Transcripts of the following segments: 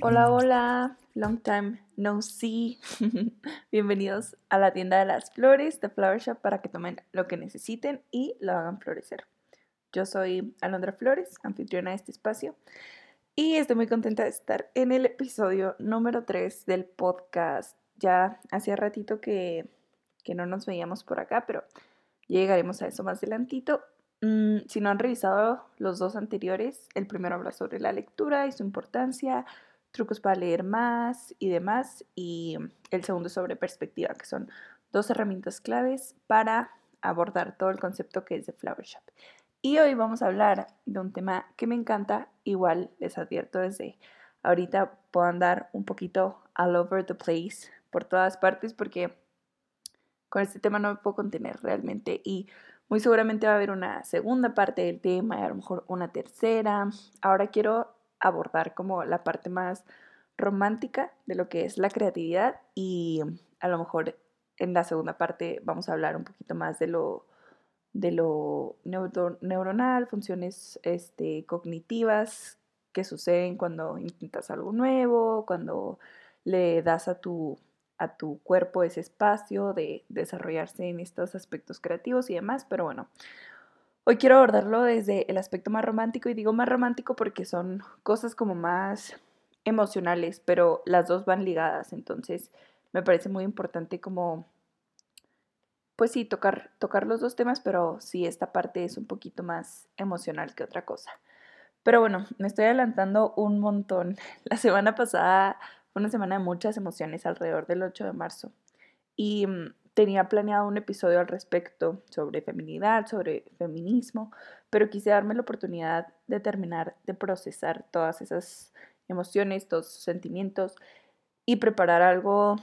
Hola, hola, long time no see. Bienvenidos a la tienda de las flores de Flower Shop para que tomen lo que necesiten y lo hagan florecer. Yo soy Alondra Flores, anfitriona de este espacio, y estoy muy contenta de estar en el episodio número 3 del podcast. Ya hacía ratito que, que no nos veíamos por acá, pero llegaremos a eso más adelantito. Mm, si no han revisado los dos anteriores, el primero habla sobre la lectura y su importancia, trucos para leer más y demás, y el segundo sobre perspectiva, que son dos herramientas claves para abordar todo el concepto que es de Flower Shop. Y hoy vamos a hablar de un tema que me encanta, igual les advierto desde ahorita puedo andar un poquito all over the place por todas partes porque con este tema no me puedo contener realmente y muy seguramente va a haber una segunda parte del tema y a lo mejor una tercera. Ahora quiero abordar como la parte más romántica de lo que es la creatividad y a lo mejor en la segunda parte vamos a hablar un poquito más de lo, de lo neuronal, funciones este, cognitivas que suceden cuando intentas algo nuevo, cuando le das a tu a tu cuerpo ese espacio de desarrollarse en estos aspectos creativos y demás, pero bueno, hoy quiero abordarlo desde el aspecto más romántico y digo más romántico porque son cosas como más emocionales, pero las dos van ligadas, entonces me parece muy importante como pues sí, tocar, tocar los dos temas, pero sí, esta parte es un poquito más emocional que otra cosa. Pero bueno, me estoy adelantando un montón. La semana pasada una semana de muchas emociones alrededor del 8 de marzo. Y mm, tenía planeado un episodio al respecto sobre feminidad, sobre feminismo, pero quise darme la oportunidad de terminar de procesar todas esas emociones, todos esos sentimientos y preparar algo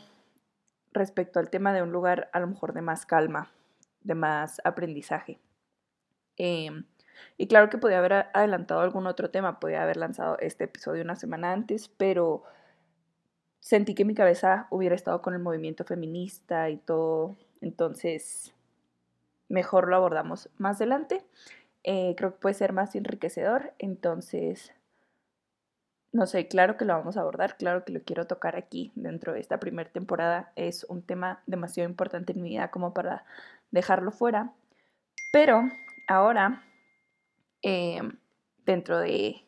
respecto al tema de un lugar a lo mejor de más calma, de más aprendizaje. Em, y claro que podía haber adelantado algún otro tema, podía haber lanzado este episodio una semana antes, pero sentí que mi cabeza hubiera estado con el movimiento feminista y todo, entonces mejor lo abordamos más adelante. Eh, creo que puede ser más enriquecedor, entonces, no sé, claro que lo vamos a abordar, claro que lo quiero tocar aquí dentro de esta primera temporada. Es un tema demasiado importante en mi vida como para dejarlo fuera, pero ahora, eh, dentro de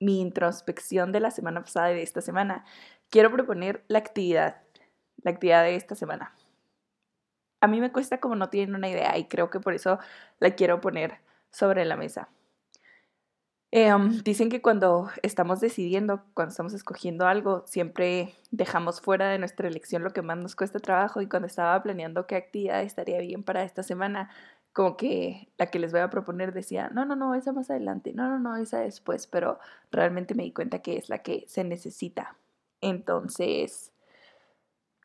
mi introspección de la semana pasada y de esta semana, quiero proponer la actividad, la actividad de esta semana. A mí me cuesta como no tienen una idea y creo que por eso la quiero poner sobre la mesa. Em, dicen que cuando estamos decidiendo, cuando estamos escogiendo algo, siempre dejamos fuera de nuestra elección lo que más nos cuesta trabajo y cuando estaba planeando qué actividad estaría bien para esta semana, como que la que les voy a proponer decía, no, no, no, esa más adelante, no, no, no, esa después, pero realmente me di cuenta que es la que se necesita entonces,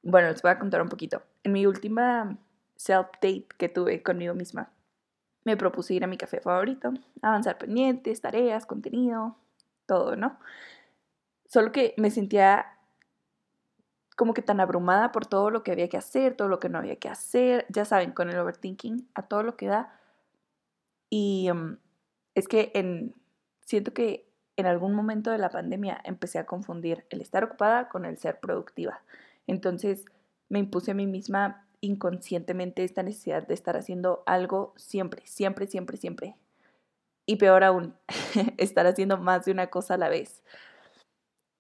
bueno, les voy a contar un poquito. En mi última self-date que tuve conmigo misma, me propuse ir a mi café favorito, avanzar pendientes, tareas, contenido, todo, ¿no? Solo que me sentía como que tan abrumada por todo lo que había que hacer, todo lo que no había que hacer, ya saben, con el overthinking, a todo lo que da. Y mm, es que en, siento que en algún momento de la pandemia empecé a confundir el estar ocupada con el ser productiva. Entonces me impuse a mí misma inconscientemente esta necesidad de estar haciendo algo siempre, siempre, siempre, siempre. Y peor aún, estar haciendo más de una cosa a la vez.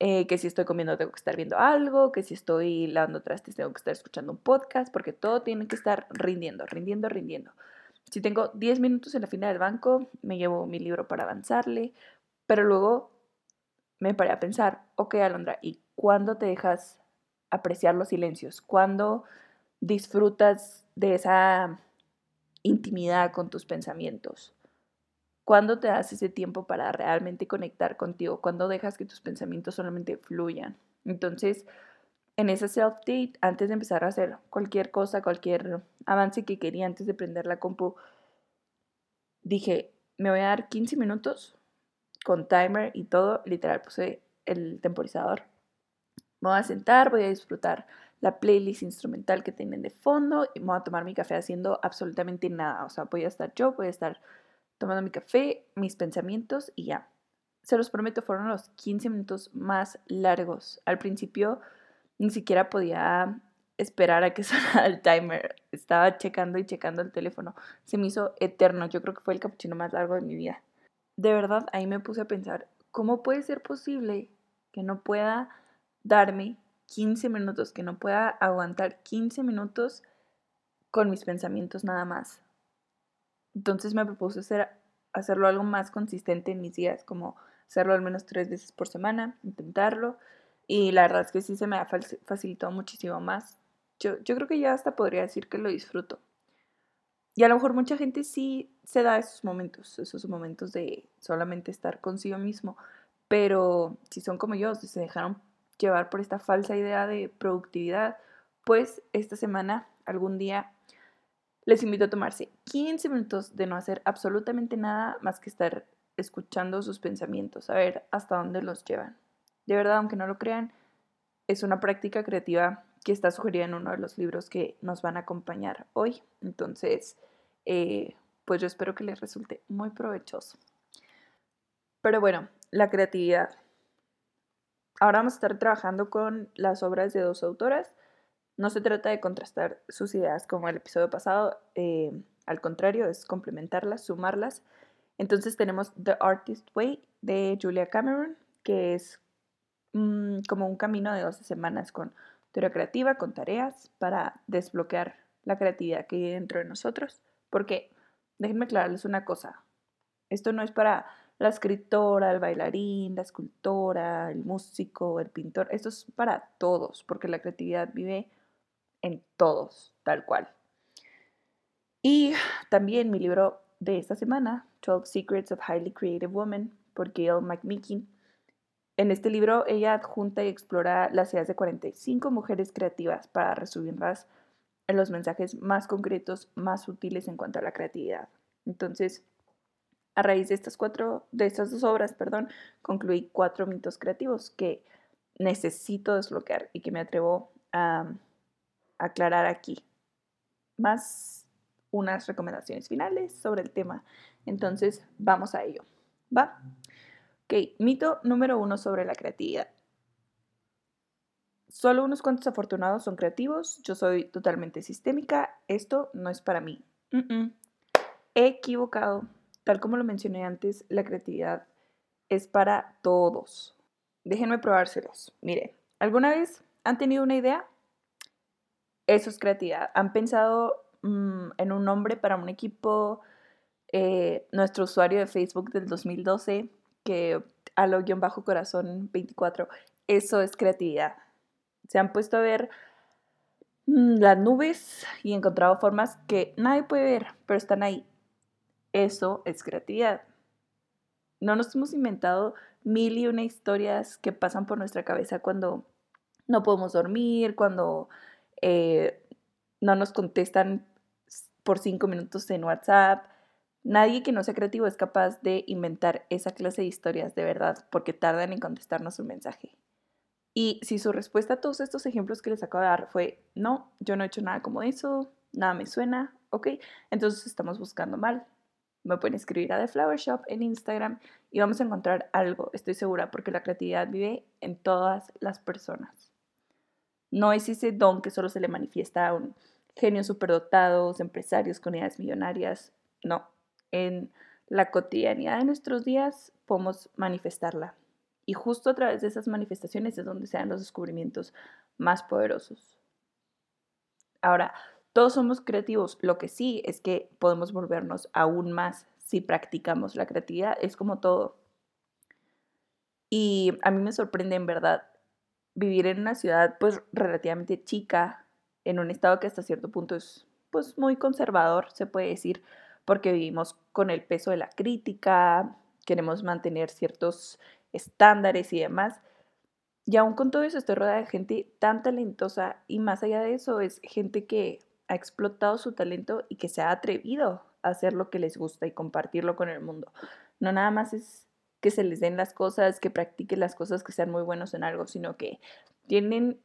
Eh, que si estoy comiendo tengo que estar viendo algo, que si estoy lavando trastes tengo que estar escuchando un podcast, porque todo tiene que estar rindiendo, rindiendo, rindiendo. Si tengo 10 minutos en la fila del banco, me llevo mi libro para avanzarle, pero luego me paré a pensar, ok, Alondra, ¿y cuándo te dejas apreciar los silencios? ¿Cuándo disfrutas de esa intimidad con tus pensamientos? ¿Cuándo te das ese tiempo para realmente conectar contigo? ¿Cuándo dejas que tus pensamientos solamente fluyan? Entonces, en ese self-date, antes de empezar a hacer cualquier cosa, cualquier avance que quería antes de prender la compu, dije, me voy a dar 15 minutos con timer y todo, literal puse el temporizador. Me voy a sentar, voy a disfrutar la playlist instrumental que tienen de fondo y me voy a tomar mi café haciendo absolutamente nada. O sea, voy a estar yo, voy a estar tomando mi café, mis pensamientos y ya. Se los prometo, fueron los 15 minutos más largos. Al principio ni siquiera podía esperar a que sonara el timer. Estaba checando y checando el teléfono. Se me hizo eterno. Yo creo que fue el capuchino más largo de mi vida. De verdad, ahí me puse a pensar, ¿cómo puede ser posible que no pueda darme 15 minutos, que no pueda aguantar 15 minutos con mis pensamientos nada más? Entonces me propuse hacer, hacerlo algo más consistente en mis días, como hacerlo al menos tres veces por semana, intentarlo. Y la verdad es que sí se me ha facilitado muchísimo más. Yo, yo creo que ya hasta podría decir que lo disfruto. Y a lo mejor mucha gente sí se da esos momentos, esos momentos de solamente estar consigo mismo, pero si son como yo, si se dejaron llevar por esta falsa idea de productividad, pues esta semana, algún día, les invito a tomarse 15 minutos de no hacer absolutamente nada más que estar escuchando sus pensamientos, a ver hasta dónde los llevan. De verdad, aunque no lo crean, es una práctica creativa que está sugerida en uno de los libros que nos van a acompañar hoy. Entonces, eh, pues yo espero que les resulte muy provechoso. Pero bueno, la creatividad. Ahora vamos a estar trabajando con las obras de dos autoras. No se trata de contrastar sus ideas como el episodio pasado, eh, al contrario, es complementarlas, sumarlas. Entonces tenemos The Artist Way de Julia Cameron, que es mm, como un camino de 12 semanas con teoría creativa, con tareas para desbloquear la creatividad que hay dentro de nosotros. Porque, déjenme aclararles una cosa, esto no es para la escritora, el bailarín, la escultora, el músico, el pintor, esto es para todos, porque la creatividad vive en todos, tal cual. Y también mi libro de esta semana, 12 Secrets of Highly Creative Women, por Gail McMeekin. En este libro ella adjunta y explora las ideas de 45 mujeres creativas para resumirlas en los mensajes más concretos, más útiles en cuanto a la creatividad. Entonces, a raíz de estas cuatro, de estas dos obras, perdón, concluí cuatro mitos creativos que necesito desbloquear y que me atrevo a aclarar aquí. Más unas recomendaciones finales sobre el tema. Entonces, vamos a ello. ¿Va? Ok, mito número uno sobre la creatividad. Solo unos cuantos afortunados son creativos, yo soy totalmente sistémica, esto no es para mí. He equivocado. Tal como lo mencioné antes, la creatividad es para todos. Déjenme probárselos. Miren, ¿alguna vez han tenido una idea? Eso es creatividad. ¿Han pensado mm, en un nombre para un equipo? Eh, nuestro usuario de Facebook del 2012, que a lo guion bajo corazón 24, eso es creatividad se han puesto a ver mm, las nubes y encontrado formas que nadie puede ver, pero están ahí. Eso es creatividad. No nos hemos inventado mil y una historias que pasan por nuestra cabeza cuando no podemos dormir, cuando eh, no nos contestan por cinco minutos en WhatsApp. Nadie que no sea creativo es capaz de inventar esa clase de historias de verdad porque tardan en contestarnos un mensaje. Y si su respuesta a todos estos ejemplos que les acabo de dar fue, no, yo no he hecho nada como eso, nada me suena, ok, entonces estamos buscando mal. Me pueden escribir a The Flower Shop en Instagram y vamos a encontrar algo, estoy segura, porque la creatividad vive en todas las personas. No es ese don que solo se le manifiesta a un genio superdotados, empresarios con ideas millonarias, no. En la cotidianidad de nuestros días podemos manifestarla. Y justo a través de esas manifestaciones es donde se dan los descubrimientos más poderosos. Ahora, todos somos creativos. Lo que sí es que podemos volvernos aún más si practicamos la creatividad. Es como todo. Y a mí me sorprende en verdad vivir en una ciudad pues relativamente chica, en un estado que hasta cierto punto es pues muy conservador, se puede decir, porque vivimos con el peso de la crítica, queremos mantener ciertos estándares y demás. Y aún con todo eso estoy rodeada de gente tan talentosa y más allá de eso es gente que ha explotado su talento y que se ha atrevido a hacer lo que les gusta y compartirlo con el mundo. No nada más es que se les den las cosas, que practiquen las cosas, que sean muy buenos en algo, sino que tienen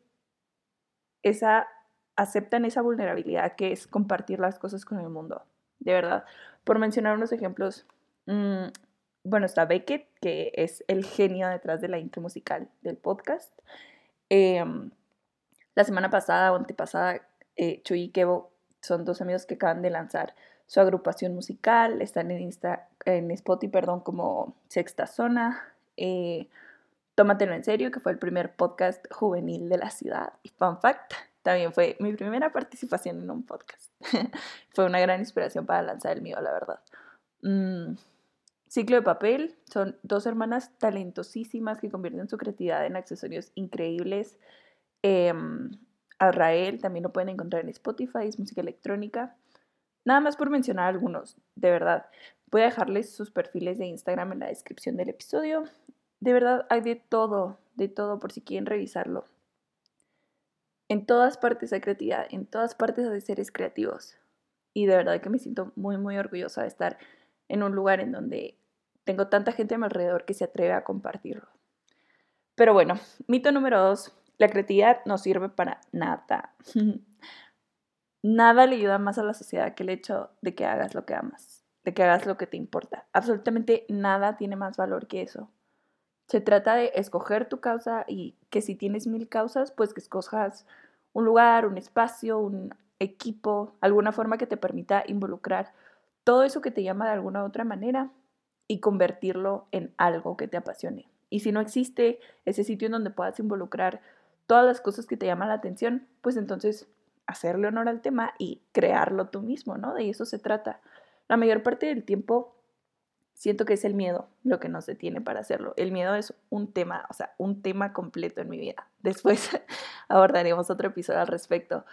esa, aceptan esa vulnerabilidad que es compartir las cosas con el mundo, de verdad. Por mencionar unos ejemplos, mm, bueno, está Beckett, que es el genio detrás de la intro musical del podcast. Em, la semana pasada o antepasada, eh, Chuy y Kevo son dos amigos que acaban de lanzar su agrupación musical, están en, Insta, en Spotify, perdón, como Sexta Zona. Eh, Tómatelo en serio, que fue el primer podcast juvenil de la ciudad. Y fun fact, también fue mi primera participación en un podcast. fue una gran inspiración para lanzar el mío, la verdad. Mm, Ciclo de papel, son dos hermanas talentosísimas que convierten su creatividad en accesorios increíbles. Eh, Azrael también lo pueden encontrar en Spotify, es música electrónica. Nada más por mencionar algunos, de verdad. Voy a dejarles sus perfiles de Instagram en la descripción del episodio. De verdad, hay de todo, de todo, por si quieren revisarlo. En todas partes hay creatividad, en todas partes hay seres creativos. Y de verdad que me siento muy, muy orgullosa de estar en un lugar en donde tengo tanta gente a mi alrededor que se atreve a compartirlo. Pero bueno, mito número dos, la creatividad no sirve para nada. Nada le ayuda más a la sociedad que el hecho de que hagas lo que amas, de que hagas lo que te importa. Absolutamente nada tiene más valor que eso. Se trata de escoger tu causa y que si tienes mil causas, pues que escojas un lugar, un espacio, un equipo, alguna forma que te permita involucrar todo eso que te llama de alguna u otra manera y convertirlo en algo que te apasione. Y si no existe ese sitio en donde puedas involucrar todas las cosas que te llaman la atención, pues entonces hacerle honor al tema y crearlo tú mismo, ¿no? De eso se trata. La mayor parte del tiempo siento que es el miedo lo que nos detiene para hacerlo. El miedo es un tema, o sea, un tema completo en mi vida. Después abordaremos otro episodio al respecto.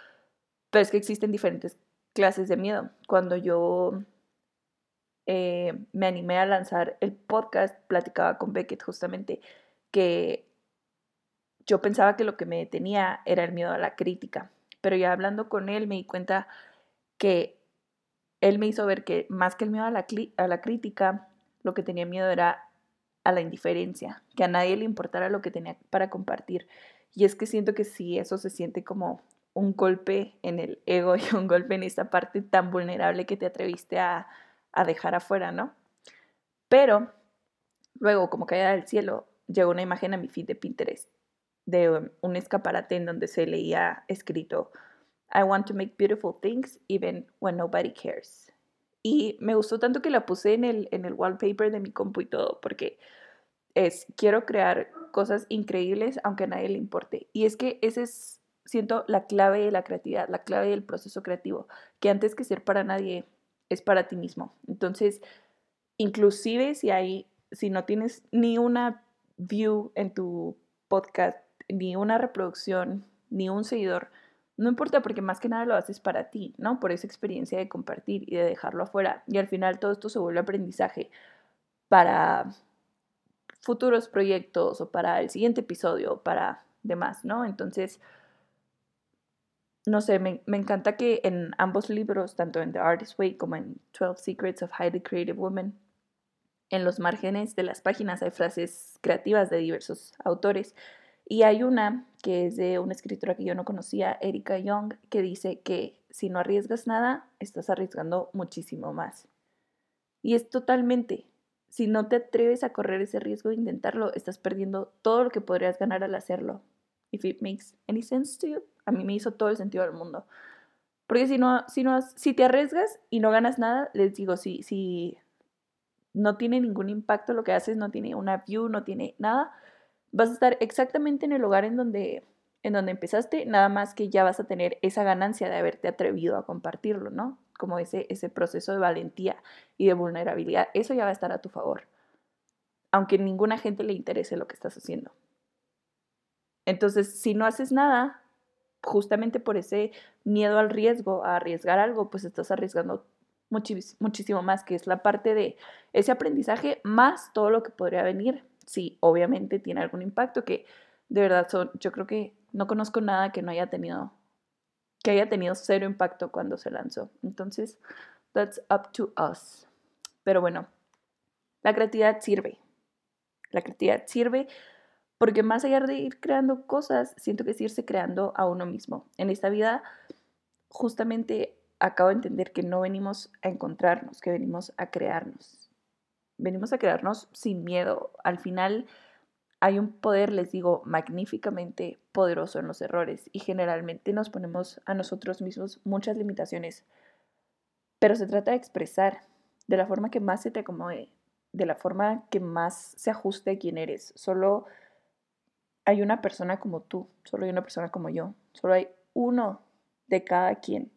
Pero es que existen diferentes clases de miedo. Cuando yo eh, me animé a lanzar el podcast, platicaba con Beckett justamente que yo pensaba que lo que me detenía era el miedo a la crítica pero ya hablando con él me di cuenta que él me hizo ver que más que el miedo a la, a la crítica, lo que tenía miedo era a la indiferencia, que a nadie le importara lo que tenía para compartir. Y es que siento que sí, eso se siente como un golpe en el ego y un golpe en esta parte tan vulnerable que te atreviste a, a dejar afuera, ¿no? Pero luego, como caía del cielo, llegó una imagen a mi feed de Pinterest de un escaparate en donde se leía escrito I want to make beautiful things even when nobody cares. Y me gustó tanto que la puse en el, en el wallpaper de mi compu y todo, porque es, quiero crear cosas increíbles aunque a nadie le importe. Y es que ese es, siento, la clave de la creatividad, la clave del proceso creativo, que antes que ser para nadie, es para ti mismo. Entonces, inclusive si hay, si no tienes ni una view en tu podcast ni una reproducción, ni un seguidor, no importa porque más que nada lo haces para ti, ¿no? Por esa experiencia de compartir y de dejarlo afuera. Y al final todo esto se vuelve aprendizaje para futuros proyectos o para el siguiente episodio o para demás, ¿no? Entonces, no sé, me, me, encanta que en ambos libros, tanto en The Artist Way como en 12 Secrets of Highly Creative Women, en los márgenes de las páginas hay frases creativas de diversos autores y hay una que es de una escritora que yo no conocía, Erika Young, que dice que si no arriesgas nada, estás arriesgando muchísimo más. Y es totalmente, si no te atreves a correr ese riesgo de intentarlo, estás perdiendo todo lo que podrías ganar al hacerlo. If it makes any sense to you, a mí me hizo todo el sentido del mundo. Porque si no, si no, si te arriesgas y no ganas nada, les digo, si, si no tiene ningún impacto lo que haces, no tiene una view, no tiene nada, vas a estar exactamente en el lugar en donde, en donde empezaste, nada más que ya vas a tener esa ganancia de haberte atrevido a compartirlo, ¿no? Como ese, ese proceso de valentía y de vulnerabilidad, eso ya va a estar a tu favor, aunque ninguna gente le interese lo que estás haciendo. Entonces, si no haces nada, justamente por ese miedo al riesgo, a arriesgar algo, pues estás arriesgando muchísimo más, que es la parte de ese aprendizaje más todo lo que podría venir sí, obviamente tiene algún impacto, que de verdad son, yo creo que no conozco nada que no haya tenido, que haya tenido cero impacto cuando se lanzó. Entonces, that's up to us. Pero bueno, la creatividad sirve. La creatividad sirve Porque más allá de ir creando cosas, siento que es irse creando a uno mismo. En esta vida, justamente acabo de entender que no venimos a encontrarnos, que venimos a crearnos. Venimos a crearnos sin miedo. Al final hay un poder, les digo, magníficamente poderoso en los errores y generalmente nos ponemos a nosotros mismos muchas limitaciones. Pero se trata de expresar de la forma que más se te acomode, de la forma que más se ajuste a quién eres. Solo hay una persona como tú, solo hay una persona como yo, solo hay uno de cada quien.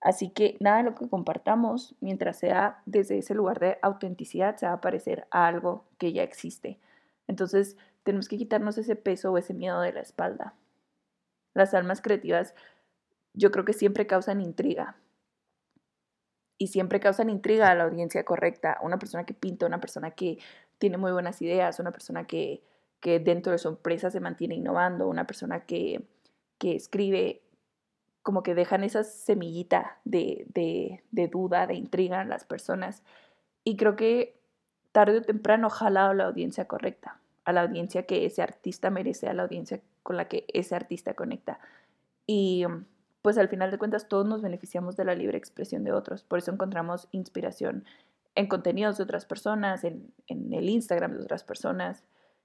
Así que nada de lo que compartamos, mientras sea desde ese lugar de autenticidad, se va a parecer a algo que ya existe. Entonces, tenemos que quitarnos ese peso o ese miedo de la espalda. Las almas creativas yo creo que siempre causan intriga. Y siempre causan intriga a la audiencia correcta. Una persona que pinta, una persona que tiene muy buenas ideas, una persona que, que dentro de su empresa se mantiene innovando, una persona que, que escribe, como que dejan esa semillita de, de, duda, de intriga en las personas. Y creo que tarde o temprano jala a la audiencia correcta, a la audiencia que ese artista merece, a la audiencia con la que ese artista conecta. Y pues al final de cuentas todos nos beneficiamos de la libre expresión de otros. Por eso encontramos inspiración en contenidos de otras personas, en, en el Instagram de otras personas.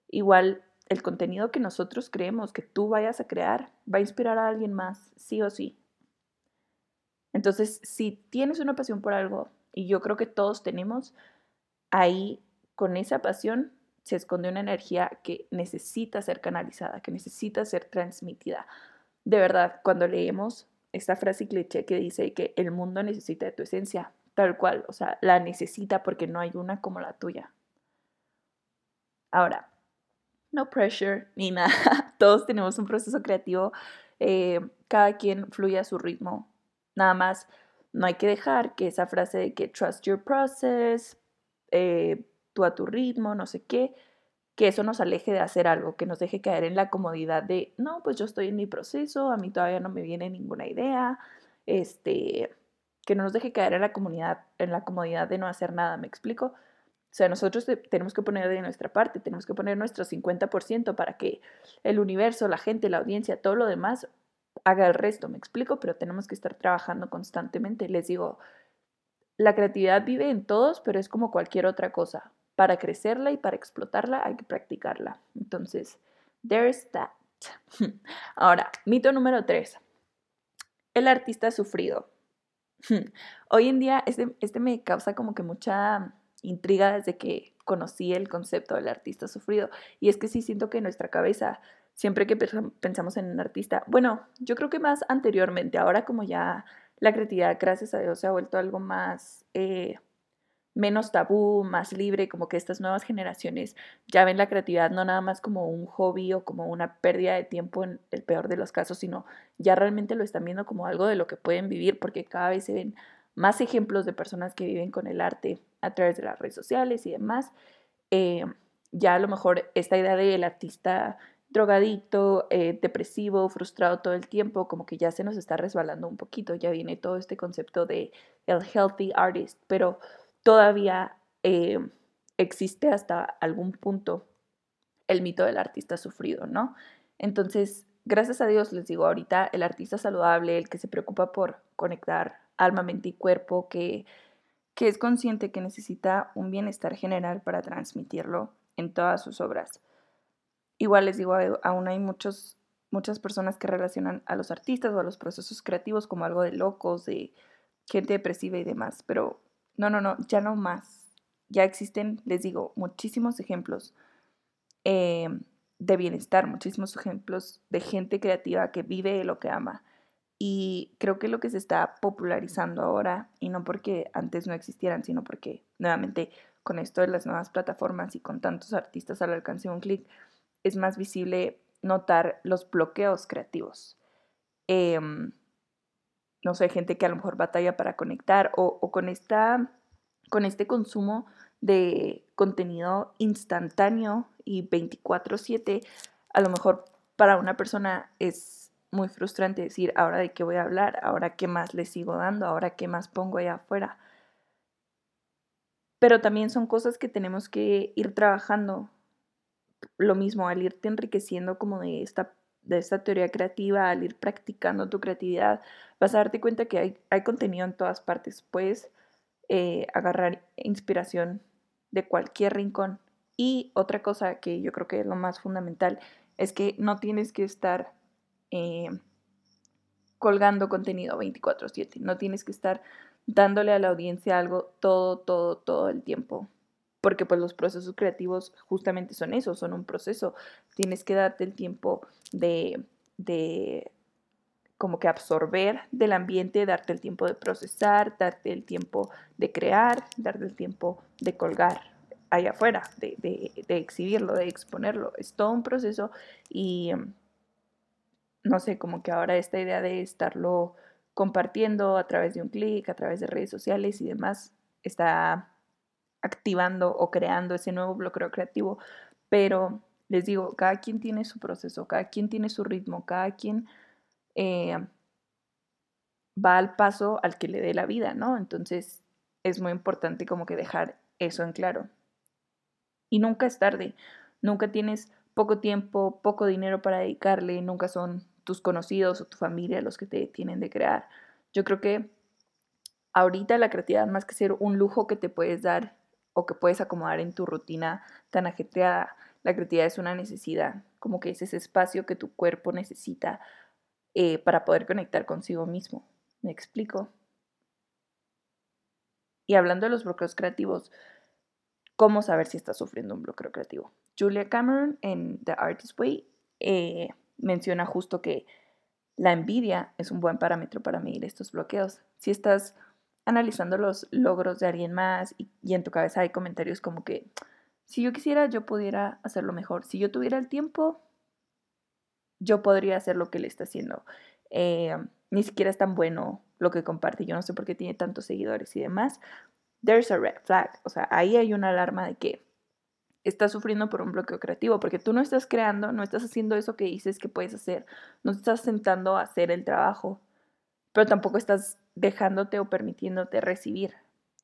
Igual el contenido que nosotros creemos que tú vayas a crear va a inspirar a alguien más, sí o sí. Entonces, si tienes una pasión por algo, y yo creo que todos tenemos, ahí con esa pasión se esconde una energía que necesita ser canalizada, que necesita ser transmitida. De verdad, cuando leemos esta frase cliché que dice que el mundo necesita de tu esencia, tal cual, o sea, la necesita porque no hay una como la tuya. Ahora, no pressure ni nada. Todos tenemos un proceso creativo. Eh, cada quien fluye a su ritmo. Nada más, no hay que dejar que esa frase de que trust your process, eh, tú a tu ritmo, no sé qué, que eso nos aleje de hacer algo, que nos deje caer en la comodidad de, no, pues yo estoy en mi proceso, a mí todavía no me viene ninguna idea, este, que no nos deje caer en la comunidad, en la comodidad de no hacer nada, ¿me explico? O sea, nosotros tenemos que poner de nuestra parte, tenemos que poner nuestro 50% para que el universo, la gente, la audiencia, todo lo demás haga el resto, me explico, pero tenemos que estar trabajando constantemente. Les digo, la creatividad vive en todos, pero es como cualquier otra cosa. Para crecerla y para explotarla hay que practicarla. Entonces, there's that. Ahora, mito número tres. El artista sufrido. Hoy en día este, este me causa como que mucha intriga desde que conocí el concepto del artista sufrido. Y es que sí siento que en nuestra cabeza, siempre que pensamos en un artista, bueno, yo creo que más anteriormente, ahora como ya la creatividad, gracias a Dios, se ha vuelto algo más, eh, menos tabú, más libre, como que estas nuevas generaciones ya ven la creatividad no nada más como un hobby o como una pérdida de tiempo en el peor de los casos, sino ya realmente lo están viendo como algo de lo que pueden vivir porque cada vez se ven más ejemplos de personas que viven con el arte a través de las redes sociales y demás. Eh, ya a lo mejor esta idea del artista drogadicto, eh, depresivo, frustrado todo el tiempo, como que ya se nos está resbalando un poquito, ya viene todo este concepto de el healthy artist, pero todavía eh, existe hasta algún punto el mito del artista sufrido, ¿no? Entonces, gracias a Dios, les digo, ahorita el artista saludable, el que se preocupa por conectar alma, mente y cuerpo, que, que es consciente que necesita un bienestar general para transmitirlo en todas sus obras. Igual les digo, aún hay muchos, muchas personas que relacionan a los artistas o a los procesos creativos como algo de locos, de gente depresiva y demás, pero no, no, no, ya no más. Ya existen, les digo, muchísimos ejemplos eh, de bienestar, muchísimos ejemplos de gente creativa que vive lo que ama. Y creo que lo que se está popularizando ahora, y no porque antes no existieran, sino porque nuevamente con esto de las nuevas plataformas y con tantos artistas al alcance de un clic, es más visible notar los bloqueos creativos. Em, no sé, gente que a lo mejor batalla para conectar o, o con, esta, con este consumo de contenido instantáneo y 24/7, a lo mejor para una persona es muy frustrante decir, ahora de qué voy a hablar, ahora qué más le sigo dando, ahora qué más pongo allá afuera. Pero también son cosas que tenemos que ir trabajando lo mismo, al irte enriqueciendo como de esta, de esta teoría creativa, al ir practicando tu creatividad, vas a darte cuenta que hay, hay contenido en todas partes. Puedes eh, agarrar inspiración de cualquier rincón. Y otra cosa que yo creo que es lo más fundamental es que no tienes que estar eh, colgando contenido 24/7, no tienes que estar dándole a la audiencia algo todo, todo, todo el tiempo. Porque pues los procesos creativos justamente son eso, son un proceso. Tienes que darte el tiempo de, de como que absorber del ambiente, darte el tiempo de procesar, darte el tiempo de crear, darte el tiempo de colgar allá afuera, de, de, exhibirlo, de exponerlo. Es todo un proceso y no sé, como que ahora esta idea de estarlo compartiendo a través de un clic, a través de redes sociales y demás, está activando o creando ese nuevo bloqueo creativo. Pero les digo, cada quien tiene su proceso, cada quien tiene su ritmo, cada quien eh, va al paso al que le dé la vida, ¿no? Entonces es muy importante como que dejar eso en claro. Y nunca es tarde, nunca tienes poco tiempo, poco dinero para dedicarle, nunca son tus conocidos o tu familia los que te tienen de crear. Yo creo que ahorita la creatividad, más que ser un lujo que te puedes dar o que puedes acomodar en tu rutina tan ajetreada, la creatividad es una necesidad, como que es ese espacio que tu cuerpo necesita eh, para poder conectar consigo mismo. ¿Me explico? Y hablando de los bloqueos creativos, ¿cómo saber si estás sufriendo un bloqueo creativo? Julia Cameron en The Artist Way eh, menciona justo que la envidia es un buen parámetro para medir estos bloqueos. Si estás analizando los logros de alguien más y, y, en tu cabeza hay comentarios como que si yo quisiera yo pudiera hacerlo mejor, si yo tuviera el tiempo yo podría hacer lo que él está haciendo. Eh, ni siquiera es tan bueno lo que comparte. Yo no sé por qué tiene tantos seguidores y demás. There's a red flag. O sea, ahí hay una alarma de que estás sufriendo por un bloqueo creativo, porque tú no estás creando, no estás haciendo eso que dices que puedes hacer, no estás sentando a hacer el trabajo, pero tampoco estás dejándote o permitiéndote recibir.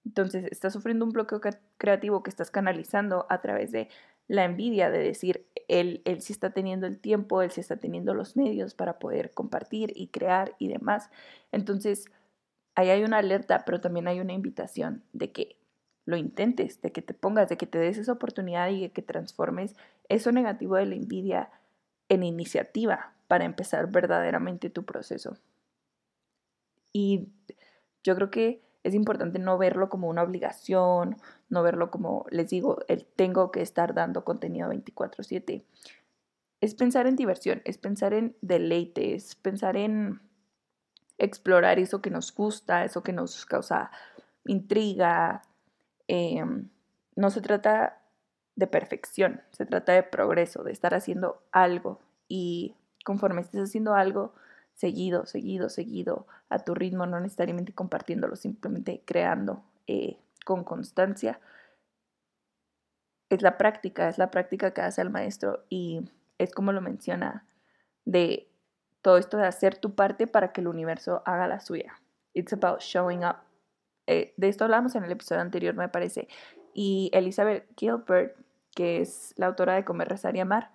Entonces, estás sufriendo un bloqueo creativo que estás canalizando a través de la envidia de decir, él, él sí está teniendo el tiempo, él sí está teniendo los medios para poder compartir y crear y demás. Entonces, ahí hay una alerta, pero también hay una invitación de que lo intentes, de que te pongas, de que te des esa oportunidad y de que transformes eso negativo de la envidia en iniciativa para empezar verdaderamente tu proceso. Y yo creo que es importante no verlo como una obligación, no verlo como, les digo, el tengo que estar dando contenido 24/7. Es pensar en diversión, es pensar en deleite, es pensar en explorar eso que nos gusta, eso que nos causa intriga. Em, no se trata de perfección, se trata de progreso, de estar haciendo algo y conforme estés haciendo algo, seguido, seguido, seguido, a tu ritmo, no necesariamente compartiéndolo, simplemente creando eh, con constancia. Es la práctica, es la práctica que hace el maestro y es como lo menciona de todo esto de hacer tu parte para que el universo haga la suya. It's about showing up. Eh, de esto hablamos en el episodio anterior, me parece. Y Elizabeth Gilbert, que es la autora de Comer, Rezar y Amar,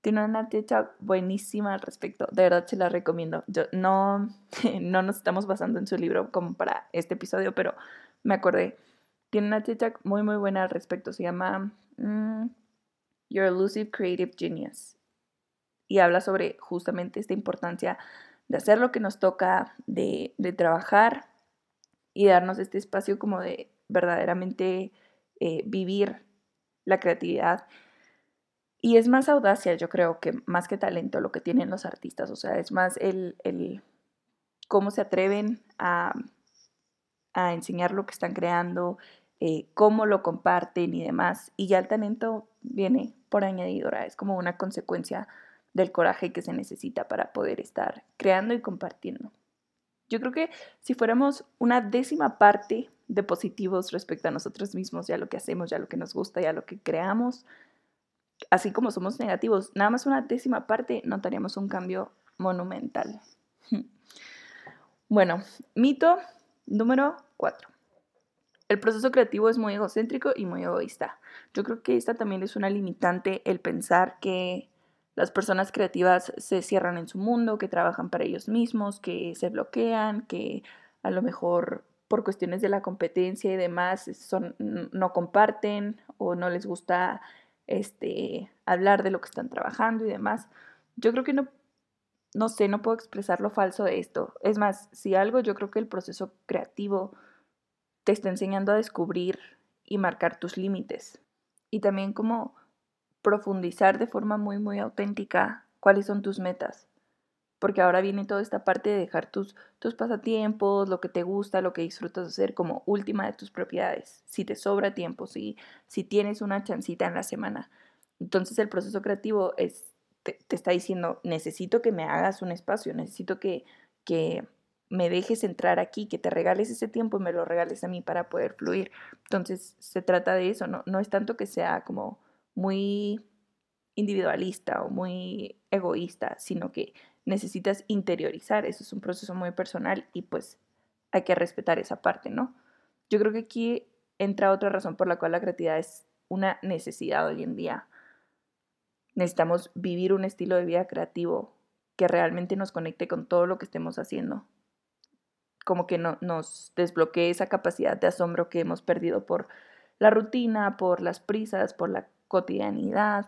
tiene una TED buenísima al respecto. De verdad se la recomiendo. Yo, no, no nos estamos basando en su libro como para este episodio, pero me acordé. Tiene una TED muy, muy buena al respecto. Se llama mm, Your Elusive Creative Genius. Y habla sobre justamente esta importancia de hacer lo que nos toca, de, de trabajar y darnos este espacio como de verdaderamente eh, vivir la creatividad y es más audacia, yo creo, que más que talento lo que tienen los artistas. O sea, es más el, el cómo se atreven a, a, enseñar lo que están creando, eh, cómo lo comparten y demás. Y ya el talento viene por añadidura, es como una consecuencia del coraje que se necesita para poder estar creando y compartiendo. Yo creo que si fuéramos una décima parte de positivos respecto a nosotros mismos, ya lo que hacemos, ya lo que nos gusta, ya lo que creamos, así como somos negativos, nada más una décima parte, notaríamos un cambio monumental. Bueno, mito número 4. El proceso creativo es muy egocéntrico y muy egoísta. Yo creo que esta también es una limitante el pensar que las personas creativas se cierran en su mundo, que trabajan para ellos mismos, que se bloquean, que a lo mejor por cuestiones de la competencia y demás son, no comparten o no les gusta este, hablar de lo que están trabajando y demás. Yo creo que no, no sé, no puedo expresar lo falso de esto. Es más, si algo, yo creo que el proceso creativo te está enseñando a descubrir y marcar tus límites. Y también como profundizar de forma muy, muy auténtica cuáles son tus metas. Porque ahora viene toda esta parte de dejar tus, tus pasatiempos, lo que te gusta, lo que disfrutas hacer como última de tus propiedades. Si te sobra tiempo, si, si tienes una chancita en la semana. Entonces el proceso creativo es, te, está diciendo, necesito que me hagas un espacio, necesito que, que me dejes entrar aquí, que te regales ese tiempo y me lo regales a mí para poder fluir. Entonces se trata de eso, no, no es tanto que sea como muy individualista o muy egoísta, sino que necesitas interiorizar, eso es un proceso muy personal y pues hay que respetar esa parte, ¿no? Yo creo que aquí entra otra razón por la cual la creatividad es una necesidad hoy en día. Necesitamos vivir un estilo de vida creativo que realmente nos conecte con todo lo que estemos haciendo. Como que no, nos desbloquee esa capacidad de asombro que hemos perdido por la rutina, por las prisas, por la cotidianidad.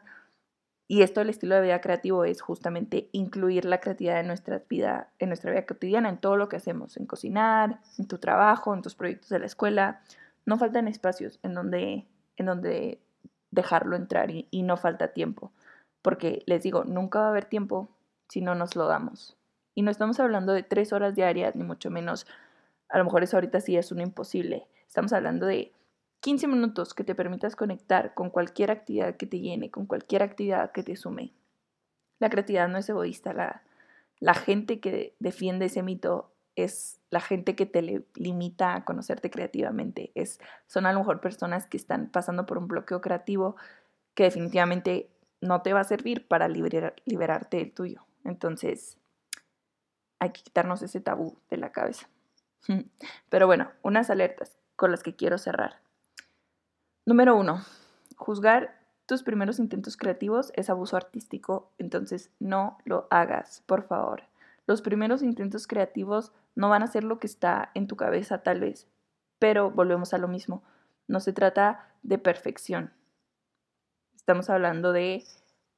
Y esto del estilo de vida creativo es justamente incluir la creatividad en nuestra vida, en nuestra vida cotidiana, en todo lo que hacemos, en cocinar, en tu trabajo, en tus proyectos de la escuela. No faltan espacios en donde, en donde dejarlo entrar y, y no falta tiempo. Porque les digo, nunca va a haber tiempo si no nos lo damos. Y no estamos hablando de tres horas diarias, ni mucho menos. A lo mejor eso ahorita sí es un imposible. Estamos hablando de 15 minutos que te permitas conectar con cualquier actividad que te llene, con cualquier actividad que te sume. La creatividad no es egoísta, la, la gente que defiende ese mito es la gente que te limita a conocerte creativamente. Es, son a lo mejor personas que están pasando por un bloqueo creativo que definitivamente no te va a servir para liberarte del tuyo. Entonces, hay que quitarnos ese tabú de la cabeza. Pero bueno, unas alertas con las que quiero cerrar. Número uno, juzgar tus primeros intentos creativos es abuso artístico, entonces no lo hagas, por favor. Los primeros intentos creativos no van a ser lo que está en tu cabeza tal vez, pero volvemos a lo mismo. No se trata de perfección. Estamos hablando de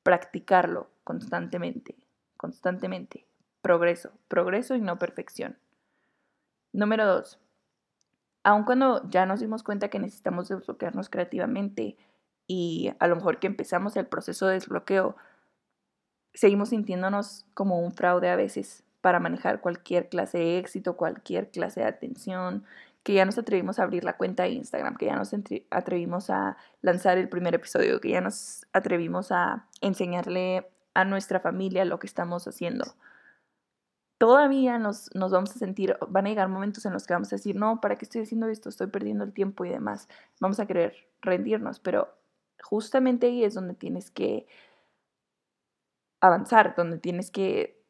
practicarlo constantemente, constantemente. Progreso, progreso y no perfección. Número dos, aun cuando ya nos dimos cuenta que necesitamos desbloquearnos creativamente y a lo mejor que empezamos el proceso de desbloqueo, seguimos sintiéndonos como un fraude a veces para manejar cualquier clase de éxito, cualquier clase de atención, que ya nos atrevimos a abrir la cuenta de Instagram, que ya nos atrevimos a lanzar el primer episodio, que ya nos atrevimos a enseñarle a nuestra familia lo que estamos haciendo todavía nos, vamos a sentir, van a llegar momentos en los que vamos a decir, no, ¿para qué estoy haciendo esto? Estoy perdiendo el tiempo y demás. Vamos a querer rendirnos, pero justamente ahí es donde tienes que avanzar, donde tienes que,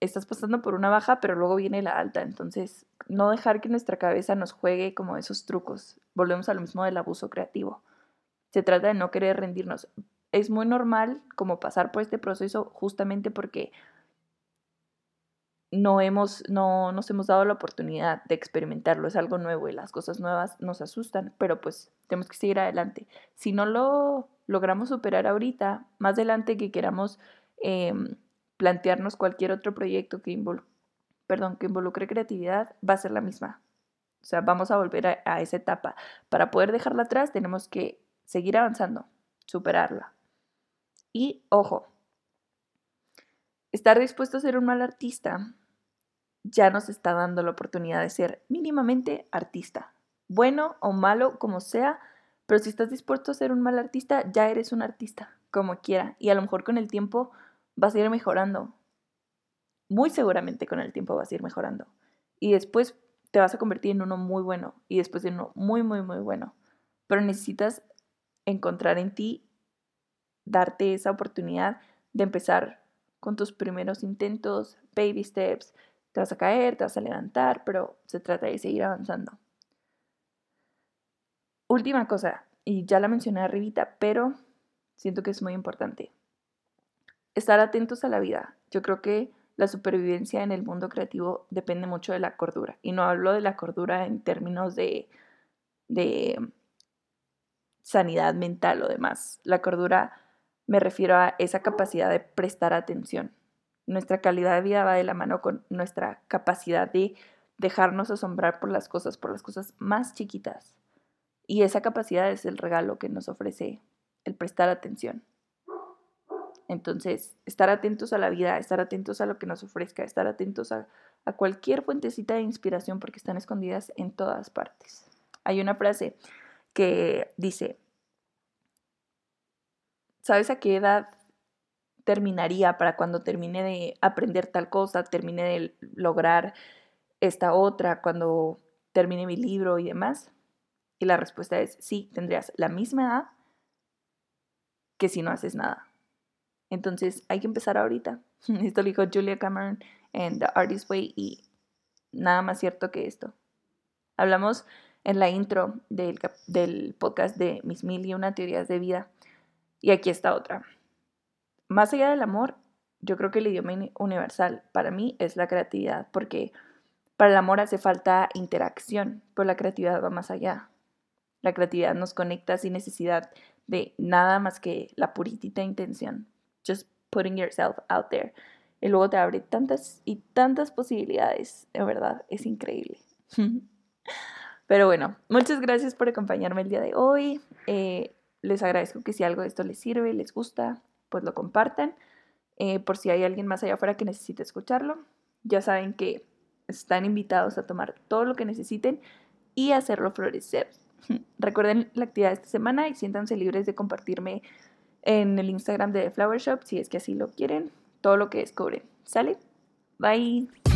estás pasando por una baja, pero luego viene la alta. Entonces, no dejar que nuestra cabeza nos juegue como esos trucos. Volvemos a lo mismo del abuso creativo. Se trata de no querer rendirnos. Es muy normal como pasar por este proceso justamente porque no, hemos, no nos hemos dado la oportunidad de experimentarlo, es algo nuevo y las cosas nuevas nos asustan, pero pues tenemos que seguir adelante. Si no lo logramos superar ahorita, más adelante que queramos em, plantearnos cualquier otro proyecto que, perdón, que involucre creatividad, va a ser la misma. O sea, vamos a volver a, a esa etapa. Para poder dejarla atrás tenemos que seguir avanzando, superarla. Y ojo, estar dispuesto a ser un mal artista ya nos está dando la oportunidad de ser mínimamente artista. Bueno o malo como sea, pero si estás dispuesto a ser un mal artista, ya eres un artista, como quiera. Y a lo mejor con el tiempo vas a ir mejorando. Muy seguramente con el tiempo vas a ir mejorando. Y después te vas a convertir en uno muy bueno y después en uno muy, muy, muy bueno. Pero necesitas encontrar en ti, darte esa oportunidad de empezar con tus primeros intentos, baby steps, te vas a caer, te vas a levantar, pero se trata de seguir avanzando. última cosa, y ya la mencioné arribita, pero siento que es muy importante. Estar atentos a la vida. Yo creo que la supervivencia en el mundo creativo depende mucho de la cordura. Y no hablo de la cordura en términos de, de sanidad mental o demás. La cordura me refiero a esa capacidad de prestar atención. Nuestra calidad de vida va de la mano con nuestra capacidad de dejarnos asombrar por las cosas, por las cosas más chiquitas. Y esa capacidad es el regalo que nos ofrece el prestar atención. Entonces, estar atentos a la vida, estar atentos a lo que nos ofrezca, estar atentos a, cualquier fuentecita de inspiración porque están escondidas en todas partes. Hay una frase que dice, ¿sabes a qué edad terminaría para cuando termine de aprender tal cosa, termine de lograr esta otra, cuando termine mi libro y demás? Y la respuesta es sí, tendrías la misma edad que si no haces nada. Entonces hay que empezar ahorita. Esto lo dijo Julia Cameron en The Artist Way y nada más cierto que esto. Hablamos en la intro del, del podcast de Mis Mil y una teorías de vida. Y aquí está otra. Más allá del amor, yo creo que el idioma universal para mí es la creatividad, porque para el amor hace falta interacción, pero la creatividad va más allá. La creatividad nos conecta sin necesidad de nada más que la puritita intención just putting yourself out there. Y luego te abre tantas y tantas posibilidades, de verdad, es increíble. Pero bueno, muchas gracias por acompañarme el día de hoy. Eh, les agradezco que si algo de esto les sirve, les gusta, pues lo compartan. Eh, por si hay alguien más allá afuera que necesite escucharlo, ya saben que están invitados a tomar todo lo que necesiten y hacerlo florecer. Recuerden la actividad de esta semana y siéntanse libres de compartirme en el Instagram de Flower Shop si es que así lo quieren, todo lo que descubren. ¿Sale? Bye.